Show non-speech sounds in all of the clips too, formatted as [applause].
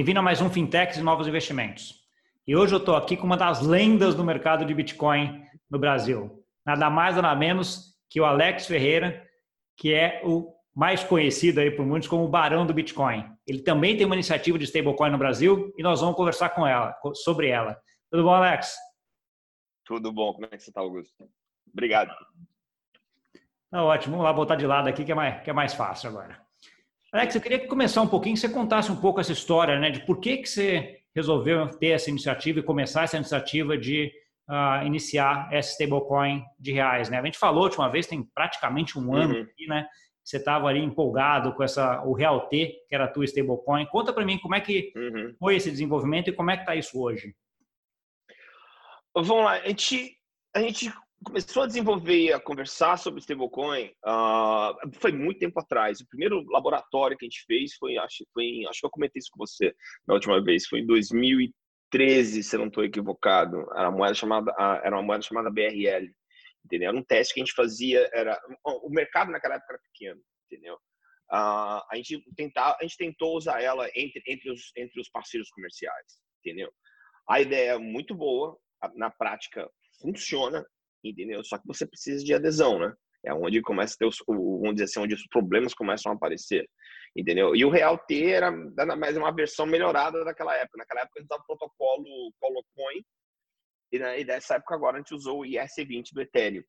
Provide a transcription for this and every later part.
Bem-vindo a mais um Fintechs e Novos Investimentos. E hoje eu estou aqui com uma das lendas do mercado de Bitcoin no Brasil. Nada mais, nada menos que o Alex Ferreira, que é o mais conhecido aí por muitos como o Barão do Bitcoin. Ele também tem uma iniciativa de stablecoin no Brasil e nós vamos conversar com ela, sobre ela. Tudo bom, Alex? Tudo bom. Como é que você está, Augusto? Obrigado. Tá ótimo. Vamos lá botar de lado aqui que é mais, que é mais fácil agora. Alex, eu queria começar um pouquinho, que você contasse um pouco essa história, né, de por que, que você resolveu ter essa iniciativa e começar essa iniciativa de uh, iniciar essa stablecoin de reais, né? A gente falou a última vez, tem praticamente um ano uhum. aqui, né? Você estava ali empolgado com essa o Real T, que era a tua stablecoin. Conta para mim como é que uhum. foi esse desenvolvimento e como é que está isso hoje. Vamos lá, a gente, a gente começou a desenvolver a conversar sobre stablecoin uh, foi muito tempo atrás. O primeiro laboratório que a gente fez foi, acho, foi, acho que eu comentei isso com você na última vez, foi em 2013, se eu não estou equivocado. Era uma moeda chamada, era uma moeda chamada BRL, entendeu? Era um teste que a gente fazia, era o mercado naquela época era pequeno, entendeu? Uh, a gente tentar, a gente tentou usar ela entre entre os entre os parceiros comerciais, entendeu? A ideia é muito boa, na prática funciona, entendeu? Só que você precisa de adesão, né? É onde começa ter os, vamos dizer assim, onde os problemas começam a aparecer, entendeu? E o Real T era mais uma versão melhorada daquela época. Naquela época a gente usava o protocolo Colocoin e, né, e dessa época agora a gente usou o IRC20 do Ethereum,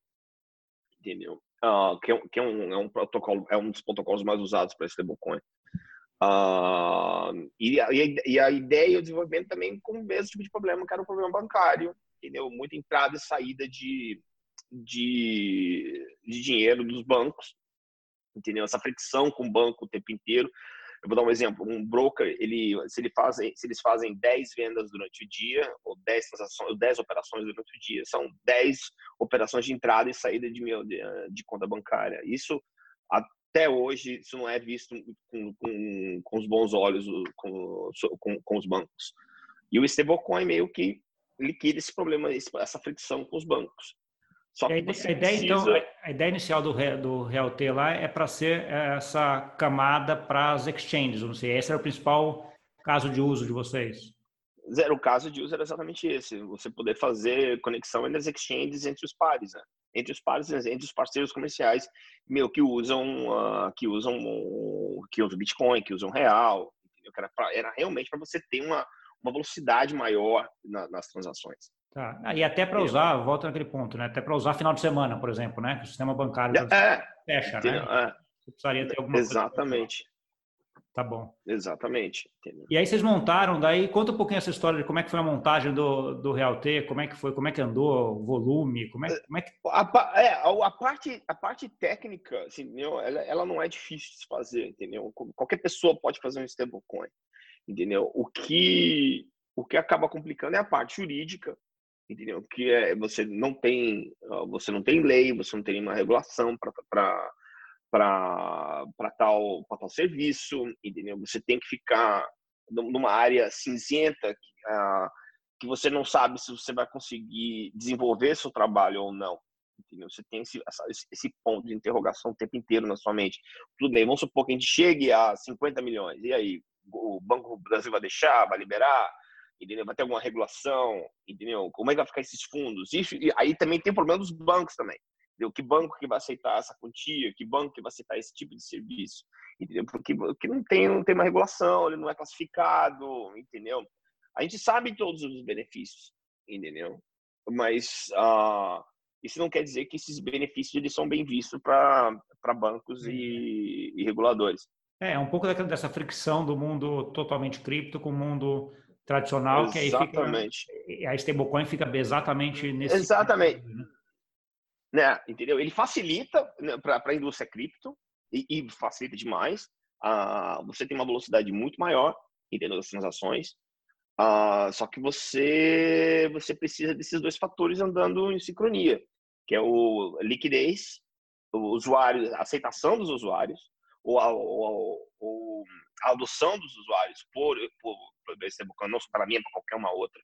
entendeu? Uh, que, é, que é, um, é, um, protocolo, é um dos protocolos mais usados para stablecoin. Uh, e, a, e, a, ideia e o desenvolvimento também com o mesmo tipo de problema, que era o problema bancário, entendeu? Muita entrada e saída de, de, de dinheiro dos bancos, entendeu? Essa fricção com o banco o tempo inteiro. Eu vou dar um exemplo, um broker, ele, se, ele fazem, se eles fazem 10 vendas durante o dia, ou 10 transações, 10 operações durante o dia, são 10 operações de entrada e saída de, de, de conta bancária. Isso, até hoje, isso não é visto com, com, com os bons olhos com, com, com os bancos. E o stablecoin meio que liquida esse problema, essa fricção com os bancos. Só que a, ideia, então, precisa... então, a ideia inicial do, do RealT lá é para ser essa camada para as exchanges, não sei, esse era o principal caso de uso de vocês? Zero, o caso de uso era exatamente esse, você poder fazer conexão entre as exchanges entre os pares, né? entre os pares, entre os parceiros comerciais, meu, que usam, uh, que usam, uh, que usam Bitcoin, que usam Real, era, pra, era realmente para você ter uma, uma velocidade maior na, nas transações. Tá. Ah, e até para usar, volta naquele ponto, né? Até para usar final de semana, por exemplo, né? O sistema bancário é, fecha, né? É. Você precisaria ter alguma Exatamente. Tá bom. Exatamente. Entendeu? E aí vocês montaram, daí conta um pouquinho essa história de como é que foi a montagem do, do Real T, como é que foi, como é que andou, o volume, como é, como é que... A, é, a, parte, a parte técnica, assim, ela, ela não é difícil de fazer, entendeu? Qualquer pessoa pode fazer um stablecoin entendeu? O que o que acaba complicando é a parte jurídica, entendeu? Que é você não tem você não tem lei, você não tem nenhuma regulação para para para tal para tal serviço, entendeu? Você tem que ficar numa área cinzenta que, uh, que você não sabe se você vai conseguir desenvolver seu trabalho ou não. Entendeu? Você tem esse, esse ponto de interrogação o tempo inteiro na sua mente. Tudo bem, vamos supor que a gente chegue a 50 milhões. E aí? O Banco Brasil vai deixar, vai liberar, entendeu? Vai ter alguma regulação, entendeu? Como é que vai ficar esses fundos? Isso, e aí também tem o problema dos bancos também. Entendeu? Que banco que vai aceitar essa quantia? Que banco que vai aceitar esse tipo de serviço? Entendeu? Porque, porque não tem não tem uma regulação, ele não é classificado, entendeu? A gente sabe todos os benefícios, entendeu? Mas uh, isso não quer dizer que esses benefícios eles são bem vistos para bancos e, e reguladores. É, um pouco dessa fricção do mundo totalmente cripto com o mundo tradicional, exatamente. que aí fica, a stablecoin fica exatamente nesse... Exatamente. Tipo, né? né? entendeu? Ele facilita né, para a indústria cripto e, e, facilita demais. Ah, você tem uma velocidade muito maior, entendeu? Das transações. Ah, só que você, você precisa desses dois fatores andando em sincronia, que é o liquidez, o usuário, a aceitação dos usuários ou a, ou, ou a adoção dos usuários por, por, por stablecoin, não só para mim, para qualquer uma outra.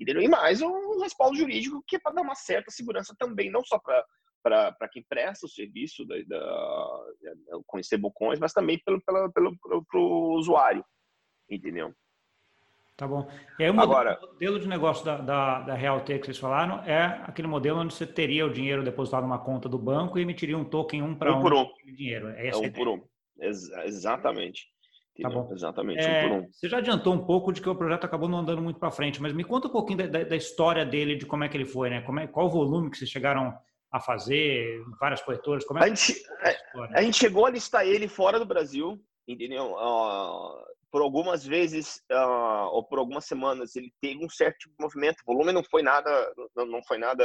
Entendeu? E mais o respaldo jurídico, que é para dar uma certa segurança também, não só para para quem presta o serviço da, da, com stablecoins, mas também pelo, pelo, pelo, pelo, usuário, entendeu? Tá bom. E aí o modelo, Agora, modelo de negócio da, da, da Realtek que vocês falaram é aquele modelo onde você teria o dinheiro depositado numa conta do banco e emitiria um token um para um, um por um. dinheiro. É, é um por um. Ex exatamente. Tá bom. Exatamente, é, um por um. Você já adiantou um pouco de que o projeto acabou não andando muito para frente, mas me conta um pouquinho da, da, da, história dele, de como é que ele foi, né? Como é, qual o volume que vocês chegaram a fazer, várias corretoras? Como é a, gente, a, a, gente chegou a listar ele fora do Brasil, entendeu? Uh, por algumas vezes uh, ou por algumas semanas ele teve um certo tipo de movimento. O volume não foi nada, não foi nada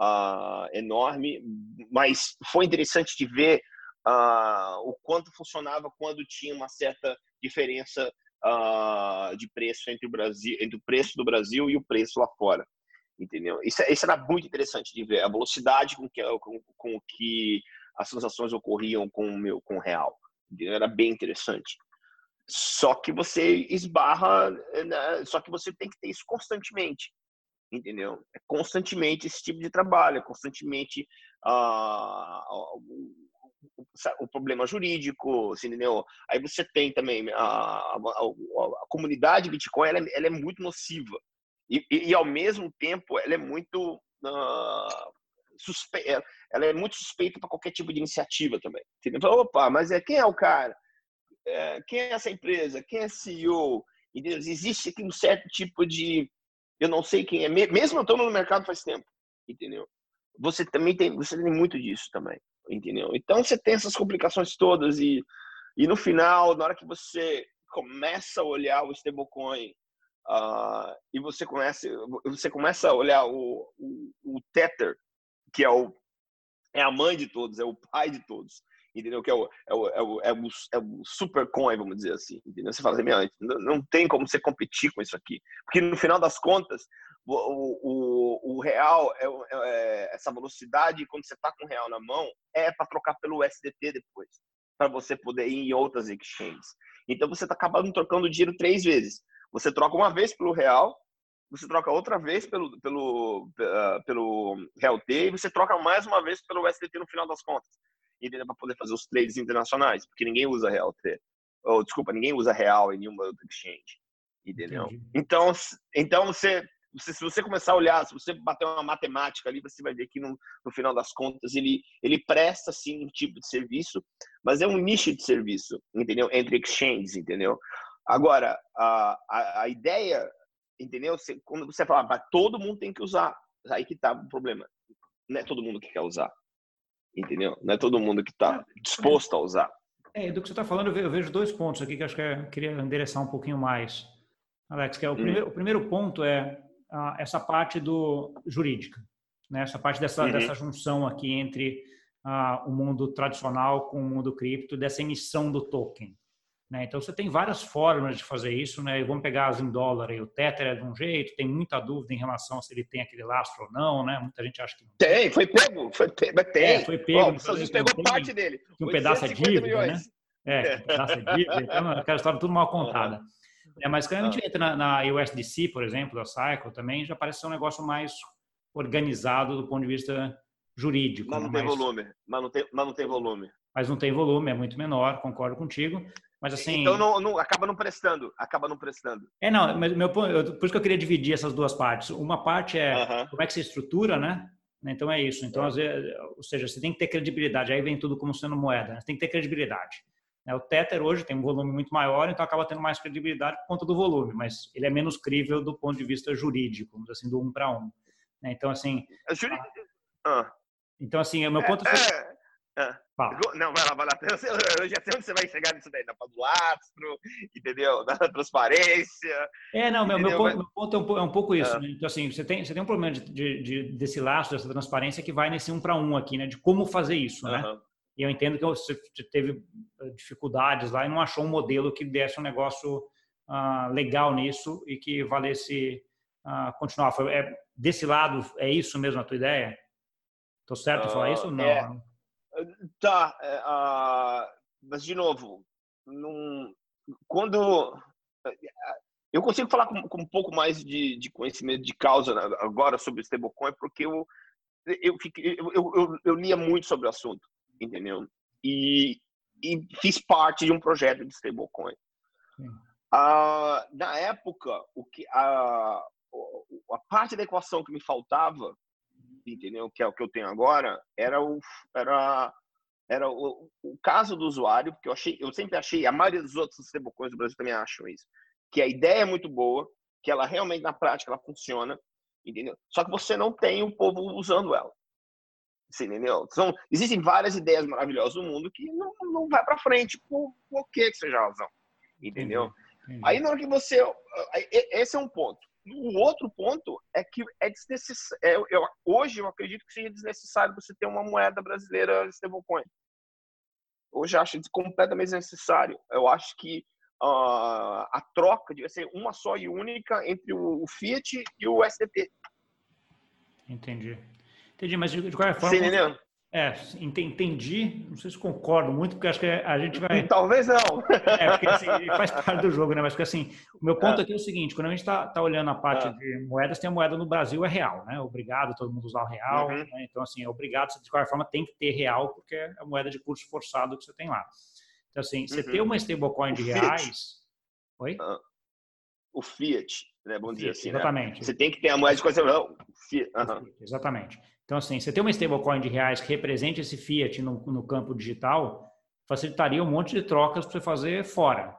uh, enorme, mas foi interessante de ver uh, o quanto funcionava quando tinha uma certa diferença uh, de preço entre o Brasil, entre o preço do Brasil e o preço lá fora, entendeu? Isso, isso era muito interessante de ver a velocidade com que com, com que as transações ocorriam com o meu com o real, entendeu? era bem interessante. Só que você esbarra, né? só que você tem que ter isso constantemente entendeu? É constantemente esse tipo de trabalho, é constantemente uh, o problema jurídico, assim, entendeu? Aí você tem também a, a, a, comunidade Bitcoin, ela é, ela é muito nociva e, e, e, ao mesmo tempo ela é muito uh, suspeita, ela é muito suspeita para qualquer tipo de iniciativa também. Entendeu? Opa, mas é quem é o cara? É, quem é essa empresa? Quem é CEO? Entendeu? Existe aqui um certo tipo de eu não sei quem é, mesmo eu estando no mercado faz tempo, entendeu? Você também tem, você tem muito disso também entendeu? Então você tem essas complicações todas e, e no final, na hora que você começa a olhar o stablecoin uh, e você começa, você começa a olhar o, o, o Tether, que é, o, é a mãe de todos, é o pai de todos, entendeu? Que é o, é o, é o, é o, é o super coin, vamos dizer assim, entendeu? Você fala assim, não, não tem como você competir com isso aqui, porque no final das contas, o, o, o real, é, é, essa velocidade, quando você está com o real na mão, é para trocar pelo SDT depois, para você poder ir em outras exchanges. Então você está acabando trocando dinheiro três vezes. Você troca uma vez pelo real, você troca outra vez pelo, pelo, uh, pelo Real T e você troca mais uma vez pelo SDT no final das contas. Entendeu? Para poder fazer os trades internacionais, porque ninguém usa Real T. Ou, desculpa, ninguém usa Real em nenhuma outra exchange. Entendeu? Então, então você você, se você começar a olhar, se você bater uma matemática ali, você vai ver que no, no, final das contas ele, ele presta sim um tipo de serviço, mas é um nicho de serviço, entendeu? Entre exchanges, entendeu? Agora, a, a, a ideia, entendeu? Você, quando você fala, ah, todo mundo tem que usar, aí que tá o problema. Não é todo mundo que quer usar, entendeu? Não é todo mundo que está disposto a usar. É, do que você está falando, eu vejo dois pontos aqui que acho que eu queria endereçar um pouquinho mais. Alex, que é o, hum. primeiro, o primeiro ponto é essa parte do jurídica, né? essa parte dessa, uhum. dessa junção aqui entre o mundo tradicional com o mundo cripto, dessa emissão do token. Né? Então, você tem várias formas de fazer isso. Né? Vamos pegar as em dólar. E o Tether é de um jeito, tem muita dúvida em relação a se ele tem aquele lastro ou não. Né? Muita gente acha que não tem. Foi pego, foi pego. Tem. É, foi pego. Estados pegou tem, parte dele. Um pedaço de dívida, né? milhões. né? É, um pedaço de dívida. Então, aquela história tudo mal contada. É, mas quando a gente ah. entra na, na USDC, por exemplo, da Cycle, também já parece ser um negócio mais organizado do ponto de vista jurídico. Mas não tem volume. Mas não tem, mas não tem volume. Mas não tem volume, é muito menor, concordo contigo. Mas assim. Então não, não, acaba não prestando, acaba não prestando. É, não, mas meu por isso que eu queria dividir essas duas partes. Uma parte é uh -huh. como é que se estrutura, né? Então é isso. Então, às vezes, ou seja, você tem que ter credibilidade. Aí vem tudo como sendo moeda. Né? Você tem que ter credibilidade. Né, o Tether hoje tem um volume muito maior, então acaba tendo mais credibilidade por conta do volume, mas ele é menos crível do ponto de vista jurídico, assim, do um para um. Né, então, assim. É ah. Então, assim, o meu ponto é, é, é. Não, vai lá, vai lá. Eu já sei onde você vai chegar nisso daí, na do lastro, entendeu? Na [laughs] transparência. É, não, meu, meu, ponto, meu ponto, é um, é um pouco isso. Né? Então, assim, você tem, você tem um problema de, de, de, desse lastro, dessa transparência, que vai nesse um para um aqui, né? De como fazer isso, né? E eu entendo que você teve eh, dificuldades lá e não achou um modelo que desse um negócio uh, legal nisso e que valesse uh, continuar. Foi, é, desse lado, é isso mesmo a tua ideia? Estou certo em falar isso ou não? É, tá, uh, mas de novo, num, quando eu consigo falar com, com um pouco mais de, de, conhecimento de causa agora sobre o stablecoin porque eu eu, fiquei, eu, eu, eu, lia muito sobre o assunto entendeu? E, e fiz parte de um projeto de stablecoin. Uh, na época, o que a, a parte da equação que me faltava, entendeu? Que é o que eu tenho agora, era o era era o, o caso do usuário, porque eu achei, eu sempre achei, a maioria dos outros stablecoins do Brasil também acham isso, que a ideia é muito boa, que ela realmente na prática ela funciona, entendeu? Só que você não tem o povo usando ela. Você entendeu? São, existem várias ideias maravilhosas no mundo que não, não vai para frente por, por que seja razão. Entendeu? Entendi. Aí na hora que você. Esse é um ponto. O outro ponto é que é desnecessário. É, eu, hoje eu acredito que seja desnecessário você ter uma moeda brasileira stablecoin. Hoje eu acho completamente desnecessário. Eu acho que uh, a troca devia ser uma só e única entre o, o Fiat e o STT. Entendi. Entendi, mas de, de qualquer forma. Sim, entendeu? É, entendi. Não sei se concordo muito, porque acho que a gente vai. [laughs] Talvez não. É, porque assim, faz [laughs] parte do jogo, né? Mas porque assim, o meu ponto é. aqui é o seguinte: quando a gente está tá olhando a parte é. de moedas, tem a moeda no Brasil é real, né? Obrigado todo mundo usar o real. Uhum. Né? Então, assim, é obrigado, de qualquer forma, tem que ter real, porque é a moeda de curso forçado que você tem lá. Então, assim, você uhum. ter uma stablecoin de reais. Oi? Uh, o Fiat, né? Vamos dizer assim. Né? Exatamente. Né? Você tem que ter a moeda de coisa. Fiat. Uhum. Exatamente. Então, assim, você ter uma stablecoin de reais que represente esse fiat no, no campo digital, facilitaria um monte de trocas para você fazer fora.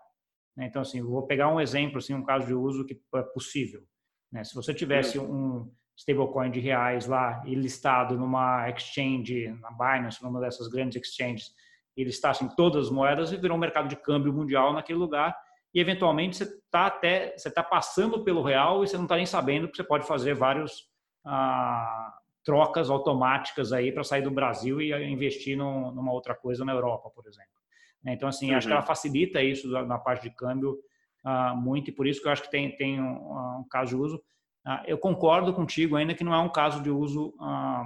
Né? Então, assim, vou pegar um exemplo, assim, um caso de uso que é possível. Né? Se você tivesse um stablecoin de reais lá e listado numa exchange, na Binance, numa dessas grandes exchanges, e listassem todas as moedas, e virou um mercado de câmbio mundial naquele lugar, e eventualmente você está até você está passando pelo real e você não está nem sabendo que você pode fazer vários ah, trocas automáticas aí para sair do Brasil e investir no, numa outra coisa na Europa, por exemplo. Né? Então, assim, uhum. acho que ela uhum. facilita isso na parte de câmbio uh, muito e por isso que eu acho que tem, tem um, um caso de uso. Uh, eu concordo contigo ainda que não é um caso de uso uh,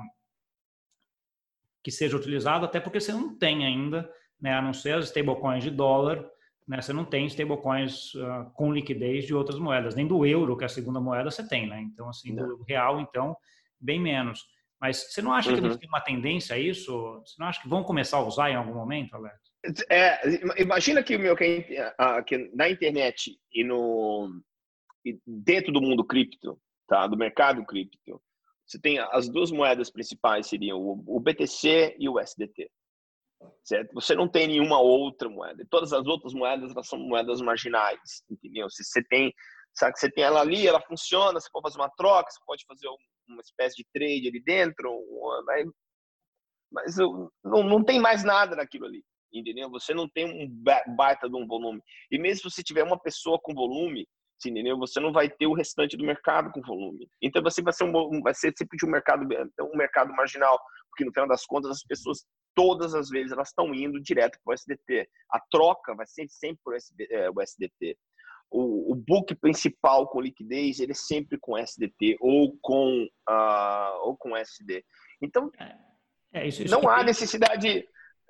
que seja utilizado, até porque você não tem ainda, né, a não ser as stablecoins de dólar, né, você não tem stablecoins com liquidez de outras moedas, nem do euro, que é a segunda moeda, você tem. Né? Então, assim, do real, então, bem menos. Mas você não acha uhum. que eles têm uma tendência a isso? Você não acha que vão começar a usar em algum momento, Alex? É, imagina que, meu, que, que na internet e no e dentro do mundo cripto, tá, do mercado cripto, você tem as duas moedas principais seriam o, o BTC e o USDT. Certo? Você não tem nenhuma outra moeda. Todas as outras moedas elas são moedas marginais, entendeu? Se você tem Sabe que você tem ela ali, ela funciona, você pode fazer uma troca, você pode fazer uma espécie de trade ali dentro, mas, mas não, não tem mais nada naquilo ali, entendeu? Você não tem um baita de um volume. E mesmo se você tiver uma pessoa com volume, entendeu? Você não vai ter o restante do mercado com volume. Então você vai ser um, vai ser sempre de um mercado um mercado marginal, porque no final das contas as pessoas todas as vezes elas estão indo direto para o SDT. A troca vai ser sempre por é, o SDT o, o book principal com liquidez ele é sempre com SDT ou com uh, ou com SD. Então é, é isso, isso não há necessidade.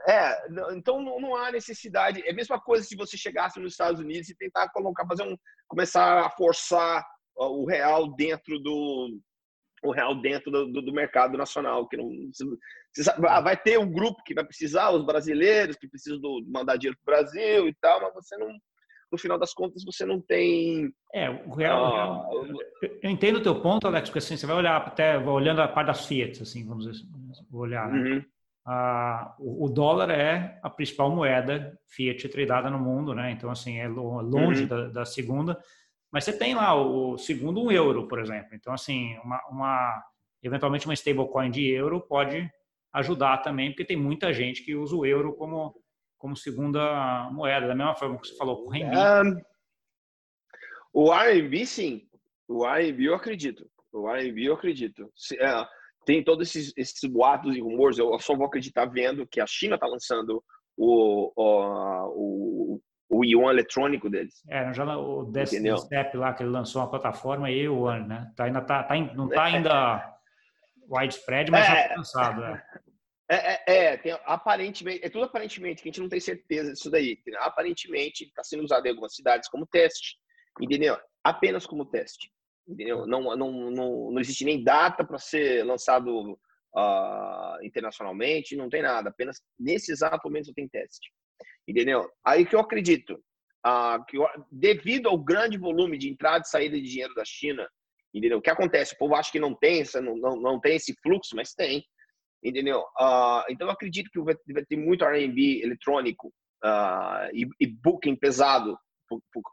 É, então não, não, há necessidade. É a mesma coisa se você chegasse nos Estados Unidos e tentar colocar, fazer um, começar a forçar o real dentro do o real dentro do, do, mercado nacional, que não vai ter um grupo que vai precisar, os brasileiros que precisam do, mandar dinheiro para o Brasil e tal, mas você não no final das contas você não tem. É, o real. Ah, eu entendo o teu ponto, Alex, porque assim, você vai olhar até olhando a parte das Fiat, assim, vamos dizer, vou olhar. Né? Uhum. Ah, o, o, dólar é a principal moeda Fiat tradada no mundo, né? Então, assim, é longe uhum. da, da, segunda. Mas você tem lá o segundo um euro, por exemplo. Então, assim, uma, uma eventualmente uma stablecoin de euro pode ajudar também, porque tem muita gente que usa o euro como como segunda moeda, da mesma forma que você falou, o RMB. Um, o RMB, sim. O RMB eu acredito. O RMB eu acredito. É, tem todos esses, esses boatos e rumores, eu só vou acreditar vendo que a China está lançando o, o, o, o Yuan eletrônico deles. É, já o Destiny Step lá, que ele lançou uma plataforma e o Yuan, né? Tá, ainda tá, tá não está ainda widespread, mas é, já está lançado. É. [laughs] É, é, é, tem, aparentemente, é tudo aparentemente, que a gente não tem certeza disso daí. Aparentemente, está sendo usado em algumas cidades como teste, entendeu? Apenas como teste, entendeu? Não, não, não, não existe nem data para ser lançado uh, internacionalmente, não tem nada. Apenas nesse exato momento tem teste, entendeu? Aí que eu acredito, uh, que devido ao grande volume de entrada e saída de dinheiro da China, entendeu? O que acontece? O povo acha que não tem, não, não, não tem esse fluxo, mas tem, entendeu? Uh, então eu acredito que vai, vai ter muito R&B eletrônico uh, e, e, booking pesado por, por,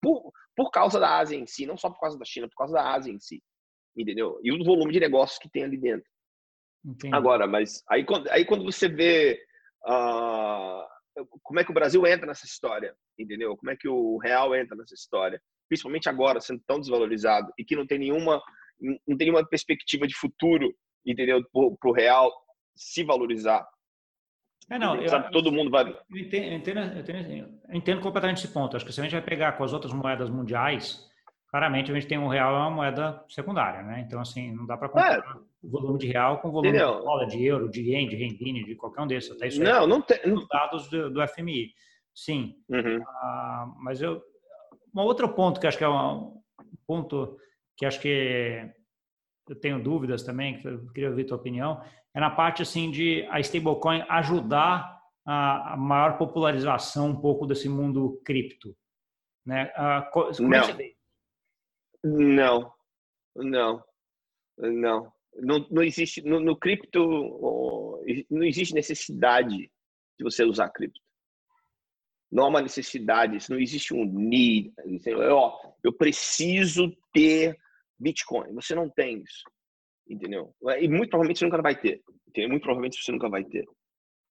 por, por, causa da Ásia em si, não só por causa da China, por causa da Ásia em si, entendeu? E o volume de negócios que tem ali dentro. Entendi. Agora, mas aí quando, aí quando você vê uh, como é que o Brasil entra nessa história, entendeu? Como é que o real entra nessa história, principalmente agora sendo tão desvalorizado e que não tem nenhuma não tem nenhuma perspectiva de futuro, entendeu? Para o real se valorizar. É, não, eu, Sabe, todo mundo vai. Eu entendo, eu, entendo, eu, entendo, eu entendo, completamente esse ponto. Acho que se a gente vai pegar com as outras moedas mundiais, claramente a gente tem um real é uma moeda secundária, né? Então, assim, não dá para comparar é. o volume de real com o volume Entendeu? de dólar, de euro, de yen, de rendine, de qualquer um desses. Até isso não, não tem. Os dados do, do FMI. Sim. Uhum. Ah, mas eu. Um outro ponto que acho que é um ponto que acho que eu tenho dúvidas também, queria ouvir tua opinião, é na parte assim de a stablecoin ajudar a, a maior popularização um pouco desse mundo cripto, né? Ah, como não. É que não, não, não. Não, não existe no, no cripto não existe necessidade de você usar cripto. Não há uma necessidade, não existe um need. Ó, eu preciso ter Bitcoin. Você não tem isso, entendeu? E muito provavelmente você nunca vai ter. Entendeu? Muito provavelmente você nunca vai ter.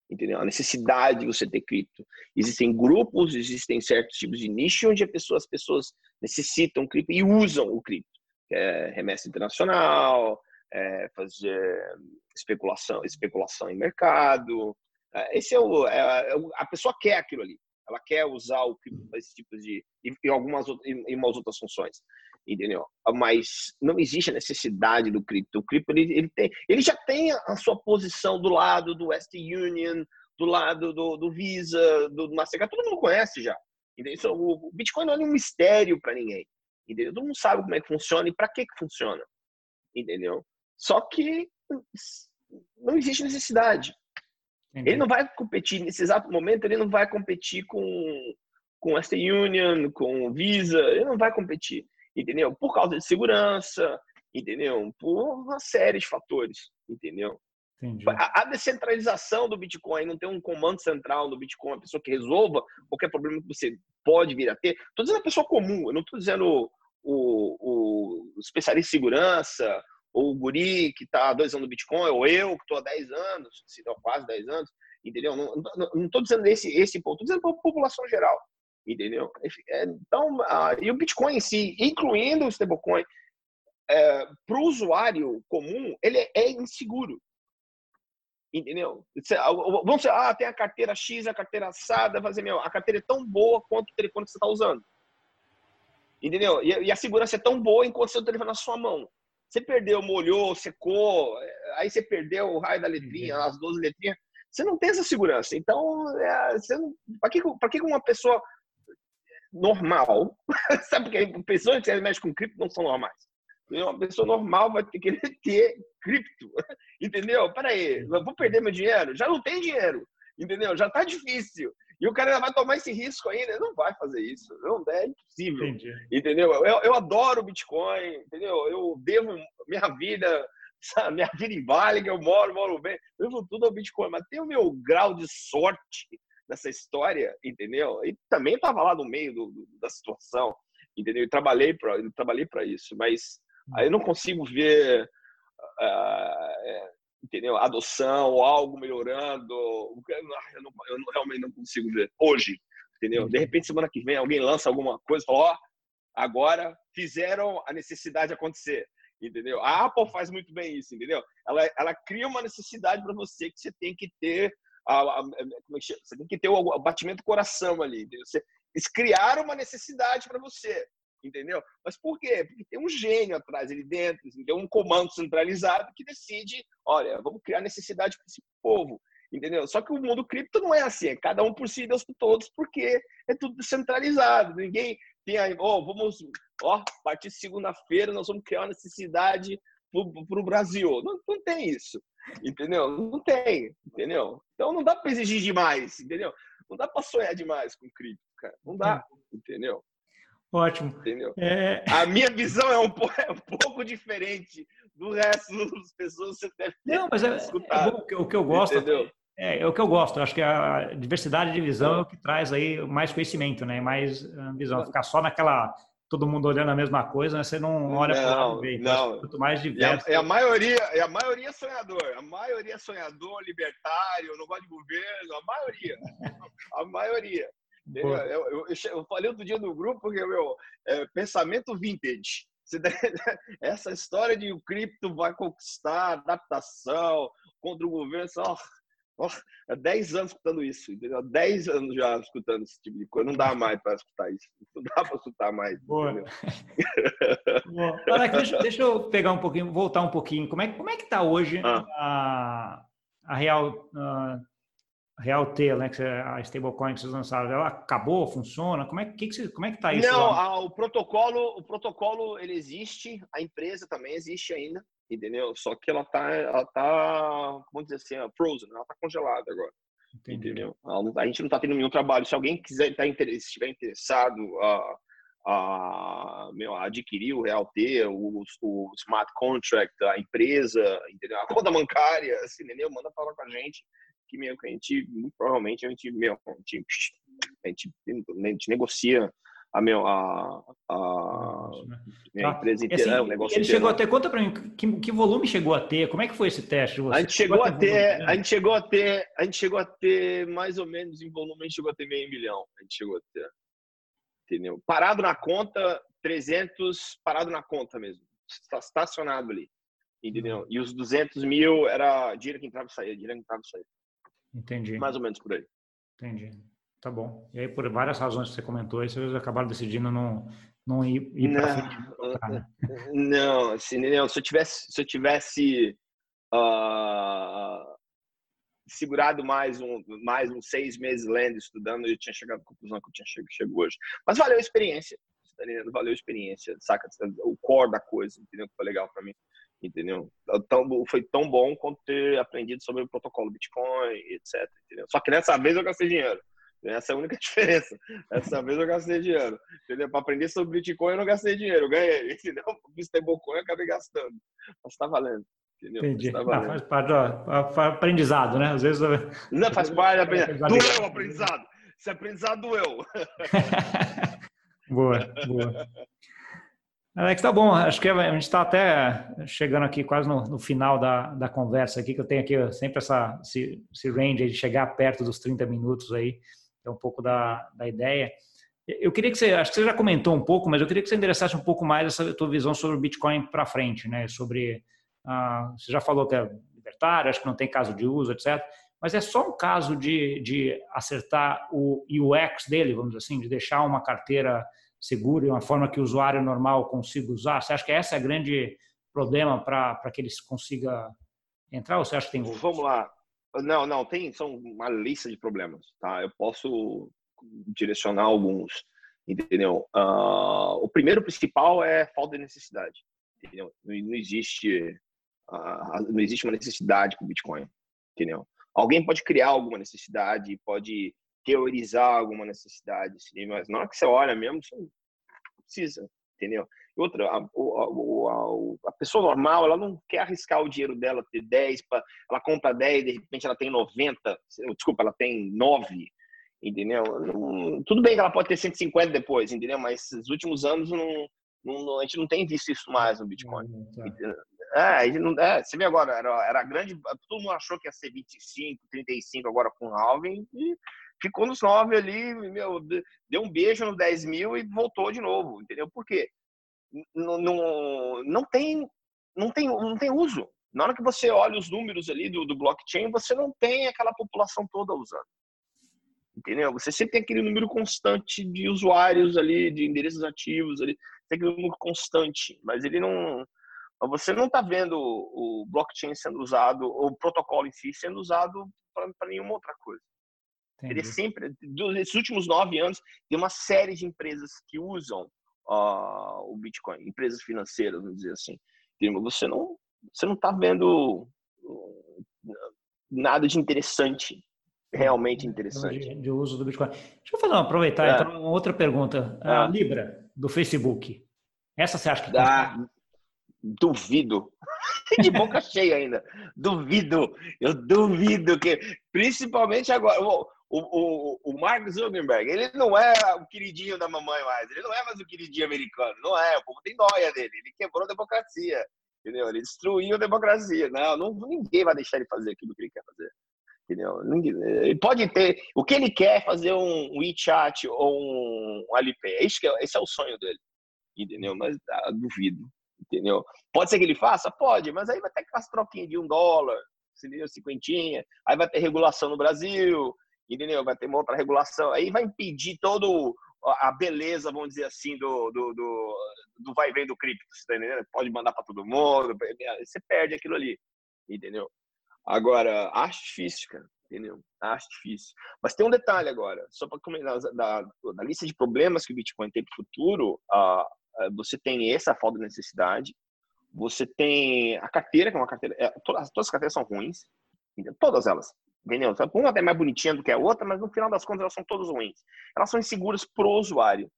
Entendeu? A necessidade de você ter cripto. Existem grupos, existem certos tipos de nicho onde as pessoas, as pessoas necessitam cripto e usam o cripto. É remessa internacional, é fazer especulação, especulação em mercado. É, esse é o, é, é a pessoa quer aquilo ali. Ela quer usar o cripto para esse tipo de e, e algumas e, e umas outras funções entendeu? Mas não existe a necessidade do cripto. O cripto ele, ele, tem, ele já tem a sua posição do lado do Western Union, do lado do, do Visa, do Mastercard, todo mundo conhece já. Entendeu? O Bitcoin não é um mistério para ninguém. Entendeu? Todo mundo sabe como é que funciona e para que que funciona. Entendeu? Só que não existe necessidade. Entendi. Ele não vai competir nesse exato momento, ele não vai competir com com Western Union, com Visa, ele não vai competir entendeu? Por causa de segurança, entendeu? Por uma série de fatores, entendeu? A, a, descentralização do Bitcoin, não ter um comando central no Bitcoin, uma pessoa que resolva qualquer problema que você pode vir a ter. Estou dizendo a pessoa comum, eu não estou dizendo o, o, o, especialista em segurança, ou o guri que está há dois anos no Bitcoin, ou eu que estou há 10 anos, se não, quase 10 anos, entendeu? Não estou dizendo esse, esse ponto, estou dizendo para a população geral entendeu? É, então, uh, e o Bitcoin em si, incluindo o stablecoin, é, para o usuário comum, ele é, é inseguro. Entendeu? Vamos dizer, ah, tem a carteira X, a carteira assada, fazer meu, a carteira é tão boa quanto o telefone que você está usando. Entendeu? E, e, a segurança é tão boa enquanto seu telefone na sua mão. Você perdeu, molhou, secou, aí você perdeu o raio da letrinha, uhum. as 12 letrinhas. Você não tem essa segurança. Então, é, para que, que uma pessoa normal, [laughs] sabe porque pessoas que mexem com cripto não são normais. Uma pessoa normal vai ter que [laughs] ter cripto, [laughs] entendeu? Peraí, vou perder meu dinheiro? Já não tem dinheiro, entendeu? Já tá difícil. E o cara vai tomar esse risco ainda? Não vai fazer isso. Não, é impossível. Entendi. Entendeu? Eu, eu adoro Bitcoin, entendeu? Eu devo minha vida, sabe? minha vida em Vale, que eu moro, moro bem. Eu devo tudo ao Bitcoin, mas tem o meu grau de sorte dessa história, entendeu? E também estava lá no meio do, do, da situação, entendeu? E trabalhei para trabalhei para isso, mas aí eu não consigo ver, uh, entendeu? Adoção ou algo melhorando, eu, não, eu não, realmente não consigo ver hoje, entendeu? De repente semana que vem alguém lança alguma coisa, fala, ó, oh, agora fizeram a necessidade acontecer entendeu? A Apple faz muito bem isso, entendeu? Ela, ela cria uma necessidade para você que você tem que ter a, a, como é que chama? Você tem que ter o, batimento do coração ali. Você, eles criaram uma necessidade para você, entendeu? Mas por quê? Porque tem um gênio atrás ali dentro, tem um comando centralizado que decide, olha, vamos criar necessidade para esse povo, entendeu? Só que o mundo cripto não é assim, é cada um por si, Deus por todos, porque é tudo descentralizado. Ninguém tem aí, oh, vamos, ó, a partir de segunda-feira nós vamos criar uma necessidade para o Brasil. Não, não tem isso. Entendeu? Não tem, entendeu? Então não dá para exigir demais, entendeu? Não dá para sonhar demais com cripto. cara. Não dá, entendeu? Ótimo. Entendeu? É... A minha visão é um, pouco, é um pouco diferente do resto das pessoas que você deve Não, mas é, é bom, o que eu gosto entendeu? É, é o que eu gosto. Acho que a diversidade de visão é o que traz aí mais conhecimento, né? Mais ah, visão. Ficar só naquela todo mundo olhando a mesma coisa, né? você não olha para o lado. Não. Quanto mais diverso. É a, é a, maioria, é a maioria sonhador. A maioria sonhador, libertário, não gosta de governo. A maioria. [laughs] a maioria. Eu, eu, eu, eu, falei outro dia no grupo porque meu é, pensamento vintage. [laughs] Essa história de o cripto vai conquistar adaptação contra o governo, só há 10 anos escutando isso, entendeu? Há 10 anos já escutando esse tipo de coisa. Não dá mais para escutar isso. Não dá para escutar mais. Boa. Alex, [laughs] deixa, deixa, eu pegar um pouquinho, voltar um pouquinho. Como é, como é que está hoje ah. a, a Real, a Real T, né, que a stablecoin que vocês lançaram? Ela acabou? Funciona? Como é que, que, como é que tá isso? Não, a, o protocolo, o protocolo ele existe, a empresa também existe ainda entendeu? Só que ela tá, ela tá, como dizer assim, frozen, ela tá congelada agora. Entendi. Entendeu? a gente não tá tendo nenhum trabalho. Se alguém quiser, tá, estiver interessado a, a, meu, a adquirir o Real T, o, o, smart contract, a empresa, entendeu? A conta bancária, [laughs] assim, entendeu? Manda falar com a gente que, meu, que a gente, muito provavelmente, a gente, meu, a gente, a gente, a gente negocia a, meu, a, a minha tá. empresa inteira, assim, o negócio Ele chegou a ter, conta para mim, que, que volume chegou a ter? Como é que foi esse teste? Você? A gente chegou a ter, a gente chegou a ter, a gente chegou a ter mais ou menos em volume, a gente chegou a ter meio milhão, a gente chegou a ter. Entendeu? Parado na conta, 300, parado na conta mesmo, estacionado ali. Entendeu? Uhum. E os 200 mil era dinheiro que entrava e saía, dinheiro que entrava e saía. Entendi. Mais ou menos por aí. Entendi. Tá bom. E aí, por várias razões que você comentou, aí vocês acabaram decidindo não, não ir, ir para frente. Né? [laughs] Não, assim, não, se eu tivesse, se eu tivesse uh, segurado mais um, mais uns seis meses lendo, estudando, eu tinha chegado à conclusão que eu tinha chegado, chego hoje. Mas valeu a experiência, tá valeu a experiência, saca? O core da coisa, entendeu? Que foi legal para mim, entendeu? Tão, foi tão bom quanto ter aprendido sobre o protocolo Bitcoin, etc. Entendeu? Só que nessa vez eu gastei dinheiro. Essa é a única [laughs] diferença. Essa vez eu gastei dinheiro. Entendeu? Para aprender sobre Bitcoin, eu não gastei dinheiro, eu ganhei. [laughs] Entendeu? Stablecoin, eu acabei gastando. Mas está valendo. Entendeu? Entendi. Tá valendo. Ah, faz parte do aprendizado, né? Às vezes. Não, faz parte do aprendizado. [laughs] Doeu o aprendizado. Esse aprendizado doeu. boa, boa. Alex, tá bom. Acho que a gente está até chegando aqui quase no, no, final da, da conversa aqui, que eu tenho aqui sempre essa, esse, esse range de chegar perto dos 30 minutos aí é um pouco da, da ideia. Eu queria que você, acho que você já comentou um pouco, mas eu queria que você endereçasse um pouco mais essa tua visão sobre o Bitcoin para frente, né? Sobre, ah, você já falou que é libertário, acho que não tem caso de uso, etc. Mas é só um caso de, de acertar o UX dele, vamos dizer assim, de deixar uma carteira segura e uma forma que o usuário normal consiga usar. Você acha que esse é o grande problema para que ele consiga entrar ou você acha que tem outros? Vamos lá. Não, não, tem são uma lista de problemas, tá? Eu posso direcionar alguns, entendeu? Uh, o primeiro principal é falta de necessidade, entendeu? Não, não existe uh, não existe uma necessidade com o Bitcoin, entendeu? Alguém pode criar alguma necessidade, pode teorizar alguma necessidade, mas na hora que você olha mesmo, você não precisa, entendeu? Outra, a, a, a, pessoa normal, ela não quer arriscar o dinheiro dela, ter 10, pra, ela compra 10, de repente ela tem 90, desculpa, ela tem 9, entendeu? Não, tudo bem que ela pode ter 150 depois, entendeu? Mas nos últimos anos não, não, a gente não tem visto isso mais no Bitcoin. É, não, é, você vê agora, era, era grande, todo mundo achou que ia ser 25, 35 agora com o halving, e ficou nos 9 ali, meu, deu um beijo no 10 mil e voltou de novo, entendeu? Por quê? não, não, não, tem, não, tem, não tem uso. Na hora que você olha os números ali do, do blockchain, você não tem aquela população toda usando. Entendeu? Você sempre tem aquele número constante de usuários ali, de endereços ativos ali, tem aquele número constante, mas ele não. Você não está vendo o blockchain sendo usado, ou o protocolo em si sendo usado para nenhuma outra coisa. Entendi. Ele sempre, nesses últimos nove anos, tem uma série de empresas que usam uh, o Bitcoin, empresas financeiras, vamos dizer assim. Você não você não está vendo nada de interessante realmente interessante. De, de, uso do Bitcoin. Deixa eu fazer, aproveitar é. então, uma outra pergunta. A é. Libra, do Facebook. Essa você acha que... Ah, duvido. [laughs] de boca cheia ainda. Duvido. Eu duvido que... Principalmente agora... O, o, o, Mark Zuckerberg, ele não é o queridinho da mamãe mais. Ele não é mais o queridinho americano. Não é. O povo tem noia dele. Ele quebrou a democracia. Entendeu? Ele destruiu a democracia. Não, não, ninguém vai deixar ele fazer aquilo que ele quer fazer. Entendeu? Ele pode ter. O que ele quer é fazer um WeChat ou um, Alipay. Esse é, esse é o sonho dele. Entendeu? Mas ah, duvido. Entendeu? Pode ser que ele faça? Pode, mas aí vai ter aquelas troquinhas de um dólar, cinquentinha. Aí vai ter regulação no Brasil, entendeu? Vai ter uma outra regulação. Aí vai impedir todo a beleza, vamos dizer assim, do, do, do, do vai e vem do cripto, tá? Pode mandar para todo mundo, você perde aquilo ali, entendeu? Agora, acho difícil, cara. Entendeu? Acho difícil. Mas tem um detalhe agora, só para comentar da, da, lista de problemas que o Bitcoin tem para o futuro, uh, você tem essa falta de necessidade, você tem a carteira, que é uma carteira. É, todas, todas as carteiras são ruins, entendeu? todas elas. Entendeu? Uma até mais bonitinha do que a outra, mas no final das contas elas são todas ruins. Elas são inseguras para o usuário.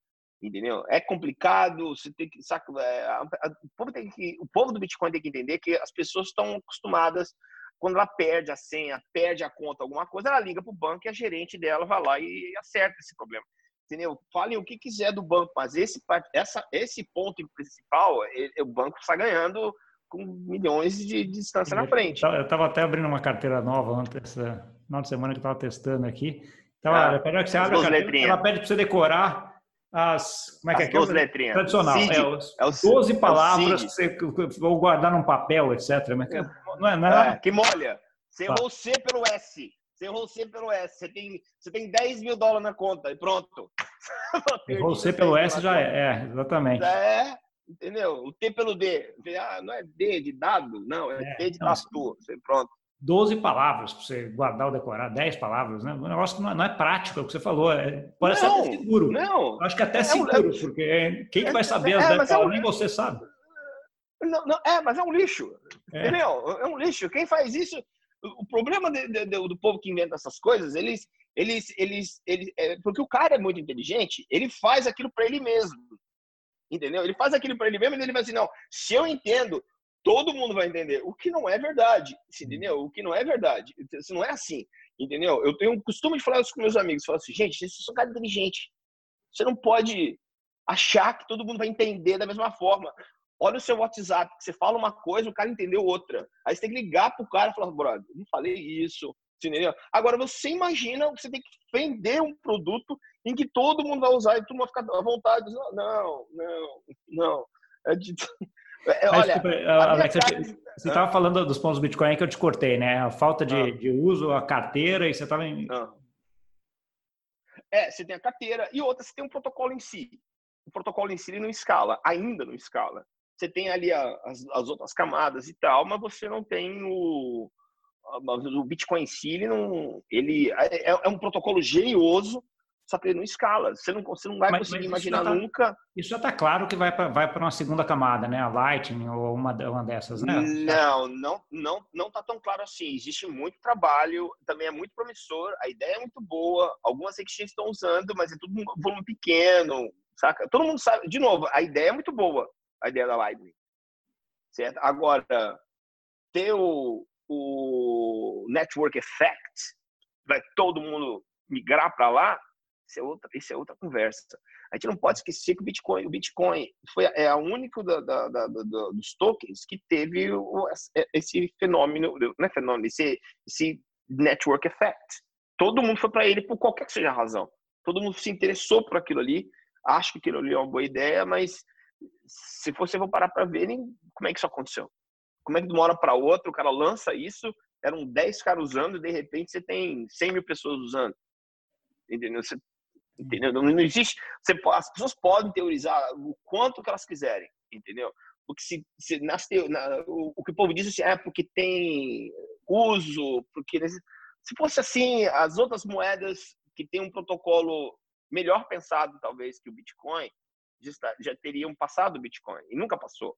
Entendeu? É complicado, você tem que. Saca, é, o, povo tem que, o povo do Bitcoin tem que entender que as pessoas estão acostumadas quando ela perde a senha, perde a conta, alguma coisa, ela liga para o banco e a gerente dela vai lá e acerta esse problema. Entendeu? Falem o que quiser do banco, mas esse, essa, esse ponto principal, ele, o banco está ganhando com milhões de, de distância na frente. Eu estava até abrindo uma carteira nova ontem, essa final de semana que eu estava testando aqui. Então, ah, que você abre a carteira, ela pede para você decorar as. Como é que as é? Duas letrinhas. Tradicional. Cid, é, os, é o 12 palavras que você vou guardar num papel, etc. Mas não é nada. É, que molha. Você errou C pelo S. Você errou C pelo S. Você tem, você tem 10 mil dólares na conta e pronto. [laughs] Errou C pelo S já é, é, exatamente. Já é, entendeu? O T pelo D. Ah, não é D de dado, não, é, é D de tatu. Pronto. 12 palavras para você guardar ou decorar, 10 palavras, né? O negócio não é, não é prático, é o que você falou. É, pode ser até seguro. Não. Eu acho que até é, seguro, é, porque quem que vai saber as 10 palavras? Nem você sabe. Não, não, é, mas é um lixo. É. Entendeu? É um lixo. Quem faz isso. O problema de, de, do povo que inventa essas coisas, eles. eles, eles, eles é, porque o cara é muito inteligente, ele faz aquilo para ele mesmo. Entendeu? Ele faz aquilo para ele mesmo e ele vai assim: não, se eu entendo, todo mundo vai entender. O que não é verdade. Entendeu? O que não é verdade. Isso não é assim. Entendeu? Eu tenho o costume de falar isso com meus amigos. Falar assim, gente, vocês são um cara inteligente. Você não pode achar que todo mundo vai entender da mesma forma. Olha o seu WhatsApp, você fala uma coisa, o cara entendeu outra. Aí você tem que ligar pro cara e falar, brother, não falei isso. Entendeu? Agora, você imagina você tem que vender um produto em que todo mundo vai usar e todo mundo vai ficar à vontade. Não, não, não. É de... é, olha, Alex, você estava falando dos pontos do Bitcoin que eu te cortei, né? A falta de, ah. de uso, a carteira, e você estava em... Ah. É, você tem a carteira e outra, você tem um protocolo em si. O protocolo em si não escala, ainda não escala você tem ali a, as, as, outras camadas e tal, mas você não tem o, o Bitcoin em si, ele não, ele é, é, é um protocolo genioso, só que ele não escala. Você não, você não vai mas, conseguir mas imaginar tá, nunca. Isso já está claro que vai para vai uma segunda camada, né? A Lightning ou uma, uma dessas, né? Não, não, não, não está tão claro assim. Existe muito trabalho, também é muito promissor, a ideia é muito boa. Algumas exchanges estão usando, mas é tudo um volume pequeno, saca? Todo mundo sabe. De novo, a ideia é muito boa a ideia da Lightning. Certo? Agora, ter o, o network effect, vai todo mundo migrar para lá, isso é, outra, isso é outra conversa. A gente não pode esquecer que o Bitcoin, o Bitcoin foi, é a única da, da, da, dos tokens que teve o, esse fenômeno, não é fenômeno, esse, esse network effect. Todo mundo foi para ele por qualquer que seja a razão. Todo mundo se interessou por aquilo ali, acho que aquilo ali é uma boa ideia, mas se você for parar para ver, como é que isso aconteceu? Como é que de uma hora para outra o cara lança isso, eram 10 caras usando e de repente você tem 100 mil pessoas usando? Entendeu? Você, entendeu? Não, não existe. Você, as pessoas podem teorizar o quanto que elas quiserem, entendeu? Porque se, se nas, na, o, o, que o povo diz assim, é porque tem uso, porque se fosse assim, as outras moedas que têm um protocolo melhor pensado talvez que o Bitcoin, já teriam passado o Bitcoin e nunca passou.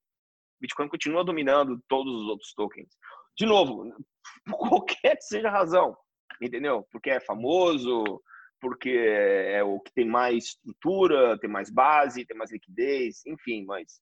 Bitcoin continua dominando todos os outros tokens. De novo, [laughs] por qualquer que seja a razão, entendeu? Porque é famoso, porque é o que tem mais estrutura, tem mais base, tem mais liquidez, enfim, mas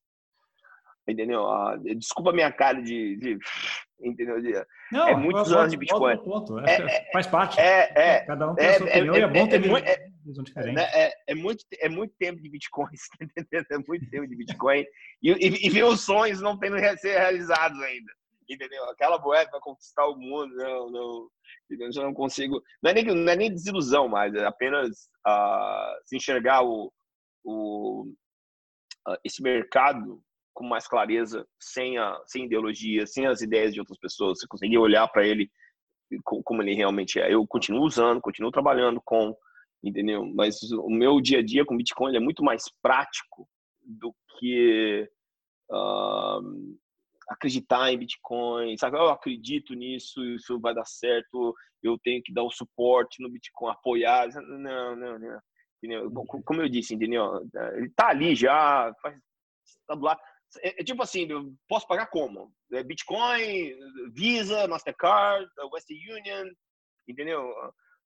entendeu? Ah, desculpa a minha cara de, de [laughs] entendeu? De, não, é muitos eu, anos de Bitcoin. Ponto. É, é, faz parte. É, é, Cada um tem a sua opinião e é bom ter visão diferente. É, é, muito, é muito tempo de Bitcoin, [laughs] é muito tempo de Bitcoin e, e, e ver os sonhos não tendo ser realizados ainda. Entendeu? Aquela moeda para conquistar o mundo, não, não, eu já não consigo. Não é nem, não é nem desilusão mais, é apenas uh, se enxergar o, o, uh, esse mercado com mais clareza, sem a sem ideologia, sem as ideias de outras pessoas. Você conseguir olhar para ele como ele realmente é. Eu continuo usando, continuo trabalhando com, entendeu? Mas o meu dia a dia com Bitcoin é muito mais prático do que uh, acreditar em Bitcoin, sabe? Eu acredito nisso, isso vai dar certo, eu tenho que dar o suporte no Bitcoin, apoiar. Não, não, não. Entendeu? Como eu disse, entendeu? Ele tá ali já, faz, tá do lado. É, é, tipo assim, eu posso pagar como? É Bitcoin, Visa, Mastercard, Western Union, entendeu?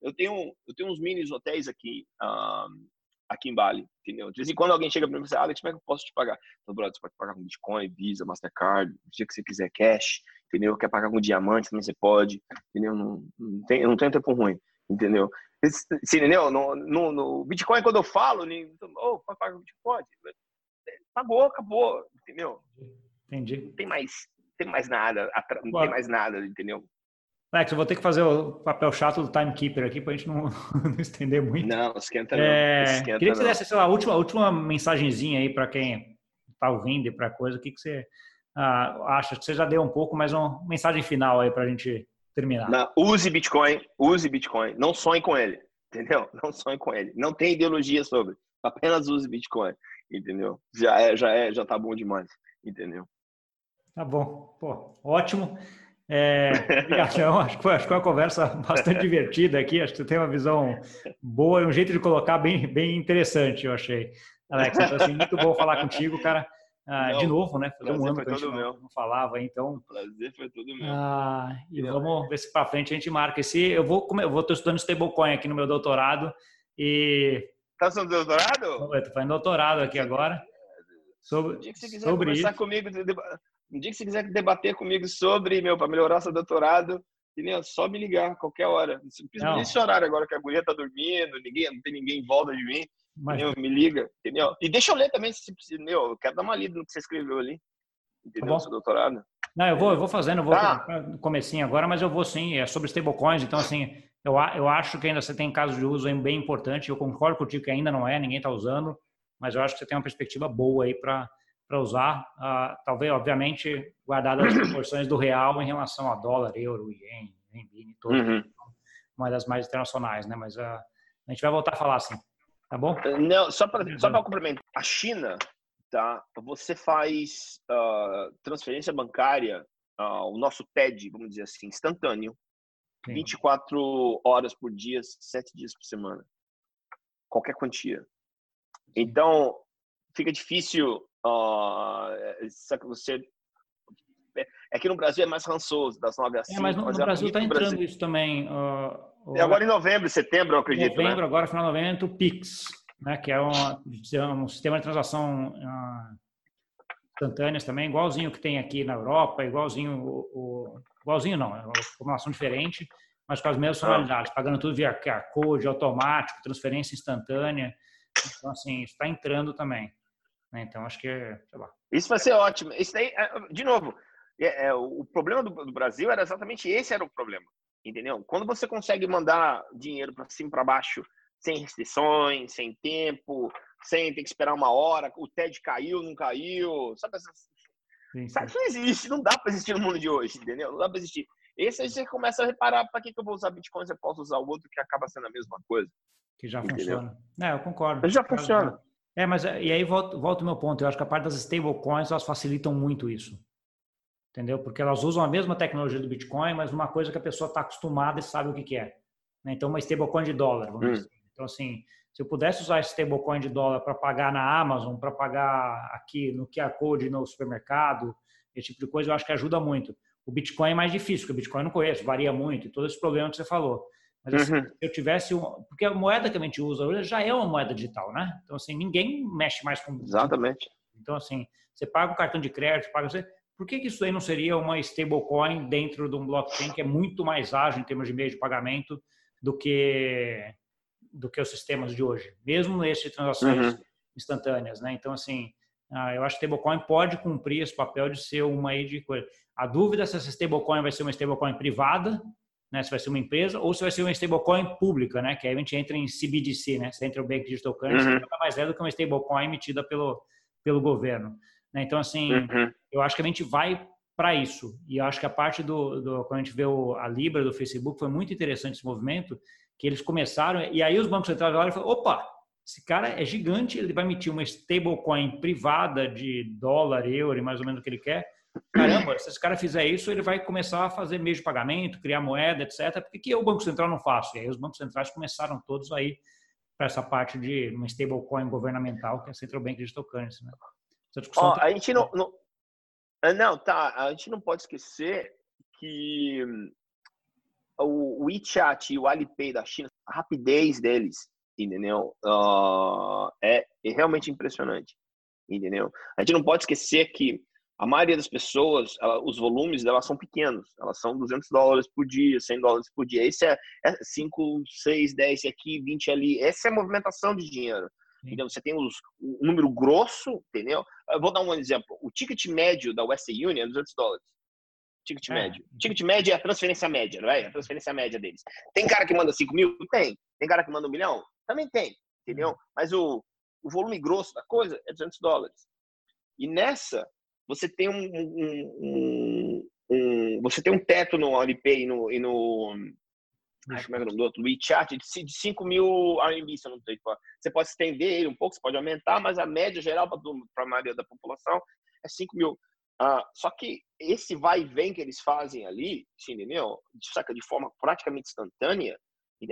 Eu tenho, eu tenho uns mini hotéis aqui, um, aqui em Bali, entendeu? De vez em quando alguém chega para mim e fala, Alex, como é que eu posso te pagar? Então, brother, você pode pagar com Bitcoin, Visa, Mastercard, o dia que você quiser, cash, entendeu? Quer pagar com diamante também você pode, entendeu? Não, não, tem, não tem tempo ruim, entendeu? Esse, entendeu? No, no, no, Bitcoin, quando eu falo, oh, pode pagar com Bitcoin, pagou, acabou, entendeu? Entendi. Não tem mais, tem mais nada, não tem mais nada, entendeu? Alex, eu vou ter que fazer o papel chato do timekeeper aqui para a gente não, [laughs] não, estender muito. Não, esquenta não. É, esquenta queria que você desse, sei lá, a última, a última mensagenzinha aí para quem está ouvindo e para coisa. O que, que você ah, acha? Você já deu um pouco, mas uma mensagem final aí para a gente terminar. Não, use Bitcoin, use Bitcoin. Não sonhe com ele, entendeu? [laughs] Não sonhe com ele. Não tem ideologia sobre. Apenas use Bitcoin entendeu? Já é, já é, já tá bom demais, entendeu? Tá bom, pô, ótimo. É, [laughs] acho, que foi, acho que foi uma conversa [laughs] bastante divertida aqui. Acho que você tem uma visão boa e um jeito de colocar bem, bem interessante, eu achei. Alex, então, assim, muito bom falar contigo, cara. Ah, não, de novo, né? Foi um ano que a gente não, não, falava, então. Prazer foi tudo meu. Ah, e vamos ver se para frente a gente marca esse. Eu vou, eu vou estou estudando stablecoin aqui no meu doutorado e Tá fazendo doutorado? Eu tô fazendo doutorado aqui agora. Sobre, um dia que você quiser conversar isso. comigo, um dia que você quiser debater comigo sobre, meu, para melhorar seu doutorado, entendeu? só me ligar qualquer hora. Não precisa nesse horário agora que a guria tá dormindo, ninguém, não tem ninguém em volta de mim. Mas... Entendeu? Me liga, entendeu? E deixa eu ler também, se precisa, meu, eu quero dar uma lida no que você escreveu ali. Entendeu? Tá seu doutorado. Não, eu vou, eu vou fazendo, eu vou tá. no comecinho agora, mas eu vou sim, é sobre stablecoins, então assim, eu, eu acho que ainda você tem casos de uso bem importante. Eu concordo contigo que ainda não é, ninguém está usando, mas eu acho que você tem uma perspectiva boa aí para para usar, uh, talvez, obviamente, guardadas as proporções do real em relação a dólar, euro, ien, renminbi, todo, uhum. moedas mais internacionais, né? Mas uh, a gente vai voltar a falar assim, tá bom? Não, só para só para complementar, a China, tá? Você faz uh, transferência bancária, o nosso TED, vamos dizer assim, instantâneo, 24 horas por dia, 7 dias por semana. Qualquer quantia. Então, fica difícil. Uh, você é que no Brasil é mais rançoso, das 9 às 5. É, mas no, mas no Brasil está entrando Brasil. isso também. Uh, agora em novembro, setembro, eu acredito. Né? Novembro, né? agora, final de novembro, o PIX, né, que é um, um sistema de transação uh, instantâneas também, igualzinho que tem aqui na Europa, igualzinho o, o igualzinho não, é uma formulação diferente, mas com as mesmas ah. funcionalidades, pagando tudo via QR Code, automático, transferência instantânea. Então, assim, está entrando também. Né? Então, acho que. Isso vai ser ótimo. Isso daí, é, de novo, é, é, o problema do, do, Brasil era exatamente esse era o problema, entendeu? Quando você consegue mandar dinheiro para cima para baixo sem restrições, sem tempo, sem ter que esperar uma hora, o TED caiu, não caiu, sabe essas Sim, Sabe que não existe, não dá para existir no mundo de hoje, entendeu? Não dá para existir. Esse aí você começa a reparar para que, que eu vou usar Bitcoin se eu posso usar o outro que acaba sendo a mesma coisa. Que já entendeu? funciona. É, eu concordo. Já funciona. É, mas e aí volta, o meu ponto. Eu acho que a parte das stablecoins elas facilitam muito isso. Entendeu? Porque elas usam a mesma tecnologia do Bitcoin, mas uma coisa que a pessoa está acostumada e sabe o que, que é. Né? Então, uma stablecoin de dólar, vamos hum. dizer. Então, assim, se eu pudesse usar stablecoin de dólar para pagar na Amazon, para pagar aqui no QR Code no supermercado, esse tipo de coisa, eu acho que ajuda muito. O Bitcoin é mais difícil, porque o Bitcoin eu não conheço, varia muito, e todos esses problemas que você falou. Mas assim, uhum. se eu tivesse um, porque a moeda que a gente usa hoje já é uma moeda digital, né? Então assim, ninguém mexe mais com Exatamente. Então assim, você paga o cartão de crédito, paga você por que, que isso aí não seria uma stablecoin dentro de um blockchain que é muito mais ágil em termos de meio de pagamento do que do que os sistemas de hoje, mesmo nesse transações uhum. instantâneas, né? Então assim, ah, eu acho que stablecoin pode cumprir esse papel de ser uma aí de coisa. A dúvida é se essa stablecoin vai ser uma stablecoin privada, né? Se vai ser uma empresa ou se vai ser uma stablecoin pública, né? Que aí a gente entra em CBDC, né? Central Bank Digital Currency, uhum. que nada mais é do que uma stablecoin emitida pelo pelo governo. Né? Então, assim, uhum. eu acho que a gente vai para isso. E eu acho que a parte do, do, quando a gente vê o, a Libra do Facebook, foi muito interessante esse movimento, que eles começaram, e aí os bancos centrais olharam e falaram, opa, esse cara é gigante, ele vai emitir uma stablecoin privada de dólar, euro, mais ou menos o que ele quer. Caramba, se esse cara fizer isso, ele vai começar a fazer meio de pagamento, criar moeda, etc. Por que, que o Banco Central não faz? E aí os bancos centrais começaram todos aí para essa parte de uma stablecoin governamental, que é a Central Bank Digital Currency. Né? Ó, tá... a gente não, não, ah, não, tá. A gente não pode esquecer que o WeChat e o Alipay da China, a rapidez deles, entendeu? Uh, é, é, realmente impressionante, entendeu? A gente não pode esquecer que a maioria das pessoas, ela, os volumes delas são pequenos, elas são 200 dólares por dia, 100 dólares por dia. Esse é, é 5, 6, 10 aqui, 20 ali. Essa é a movimentação de dinheiro. Entendeu? Você tem os, o número grosso, entendeu? Eu vou dar um exemplo. O ticket médio da Western Union é 200 dólares. Ticket é. médio. Ticket médio é a transferência média, não é? A transferência média deles. Tem cara que manda 5 mil? Tem. Tem cara que manda um milhão? Também tem. Entendeu? Uhum. Mas o, o volume grosso da coisa é 200 dólares. E nessa, você tem um, um, um, você tem um teto no Alipay e no, e no acho que é o nome do outro, WeChat, de 5 mil RMB, se eu não sei Você pode estender ele um pouco, você pode aumentar, mas a média geral para a maioria da população é 5 mil. Uh, só que esse vai e vem que eles fazem ali, entendeu? Saca de forma praticamente instantânea,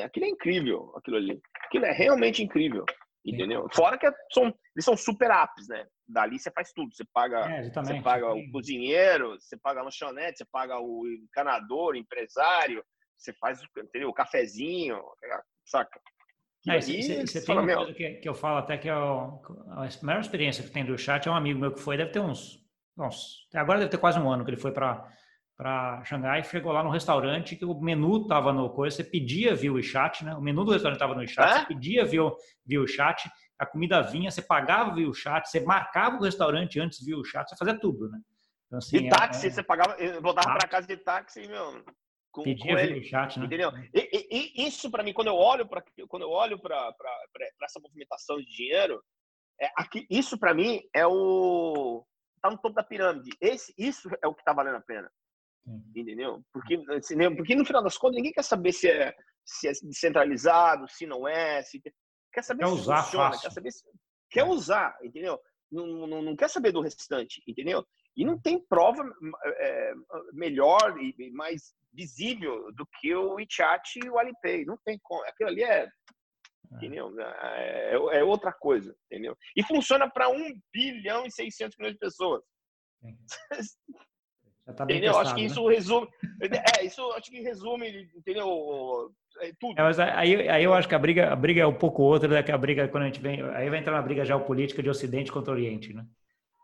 aquilo é incrível, aquilo ali. Aquilo é realmente incrível, entendeu? Fora que é, são, eles são super apps, né? Dali você faz tudo. Você paga, é, você paga o cozinheiro, você paga a lanchonete, você paga o encanador, o empresário, você faz entendeu? o cafezinho, saca? É, você tem uma coisa que, que, eu falo até que é o, a maior experiência que tem do chat é um amigo meu que foi, deve ter uns, uns agora deve ter quase um ano que ele foi para para Xangai, chegou lá no restaurante que o menu tava no coisa, você pedia via o chat, né? O menu do restaurante tava no chat, é? você pedia via, via o chat, a comida vinha, você pagava via o chat, você marcava o restaurante antes via o chat, você fazia tudo, né? Então, assim, e táxi, é, você pagava, voltava para casa de táxi, meu com, Pedia com ele, chat, né? entendeu? E, e, e isso para mim, quando eu olho para quando eu olho para essa movimentação de dinheiro, é, aqui, isso para mim é o tá no topo da pirâmide. Esse, isso é o que tá valendo a pena, entendeu? Porque, assim, porque no final das contas ninguém quer saber se é se é descentralizado, se não é, se quer saber quer se usar funciona, fácil. quer saber se, quer é. usar, entendeu? Não, não, não quer saber do restante, entendeu? E não tem prova é, melhor e mais visível do que o WeChat e o Alipay. Não tem como. Aquilo ali é, é. entendeu? É, é, é outra coisa, entendeu? E funciona para 1 bilhão e 600 milhões de pessoas. [laughs] Tá entendeu? Testado, acho que né? isso resume. É, isso acho que resume, entendeu? É tudo. É, mas aí, aí eu acho que a briga, a briga é um pouco outra, né? Que a briga, quando a gente vem. Aí vai entrar na briga geopolítica de Ocidente contra Oriente, né?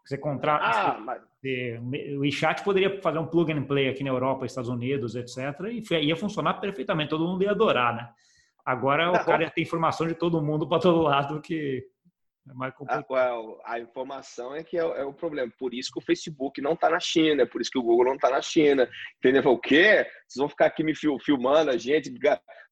Você contrata. Ah, mas... O WeChat poderia fazer um plug and play aqui na Europa, Estados Unidos, etc. E ia funcionar perfeitamente, todo mundo ia adorar, né? Agora o cara ia ter informação de todo mundo para todo lado que é mais complicado. A, a, informação é que é, é, o problema. Por isso que o Facebook não está na China, por isso que o Google não está na China. Entendeu? O quê? Vocês vão ficar aqui me filmando a gente,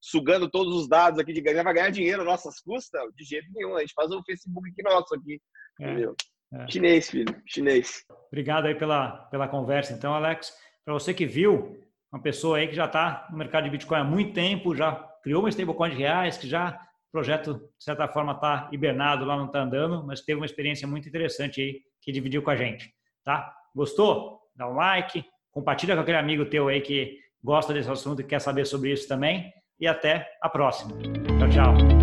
sugando todos os dados aqui de ganhar, vai ganhar dinheiro nossas custas? De jeito nenhum. A gente faz o Facebook aqui nosso aqui. É. Entendeu? É. Chinês, filho, chinês. Obrigado aí pela, pela conversa. Então, Alex, para você que viu, uma pessoa aí que já está no mercado de Bitcoin há muito tempo, já criou uma stablecoin de reais, que já o projeto, de certa forma, está hibernado lá, não está andando, mas teve uma experiência muito interessante aí que dividiu com a gente. Tá? Gostou? Dá um like, compartilha com aquele amigo teu aí que gosta desse assunto e quer saber sobre isso também. E até a próxima. Tchau, tchau.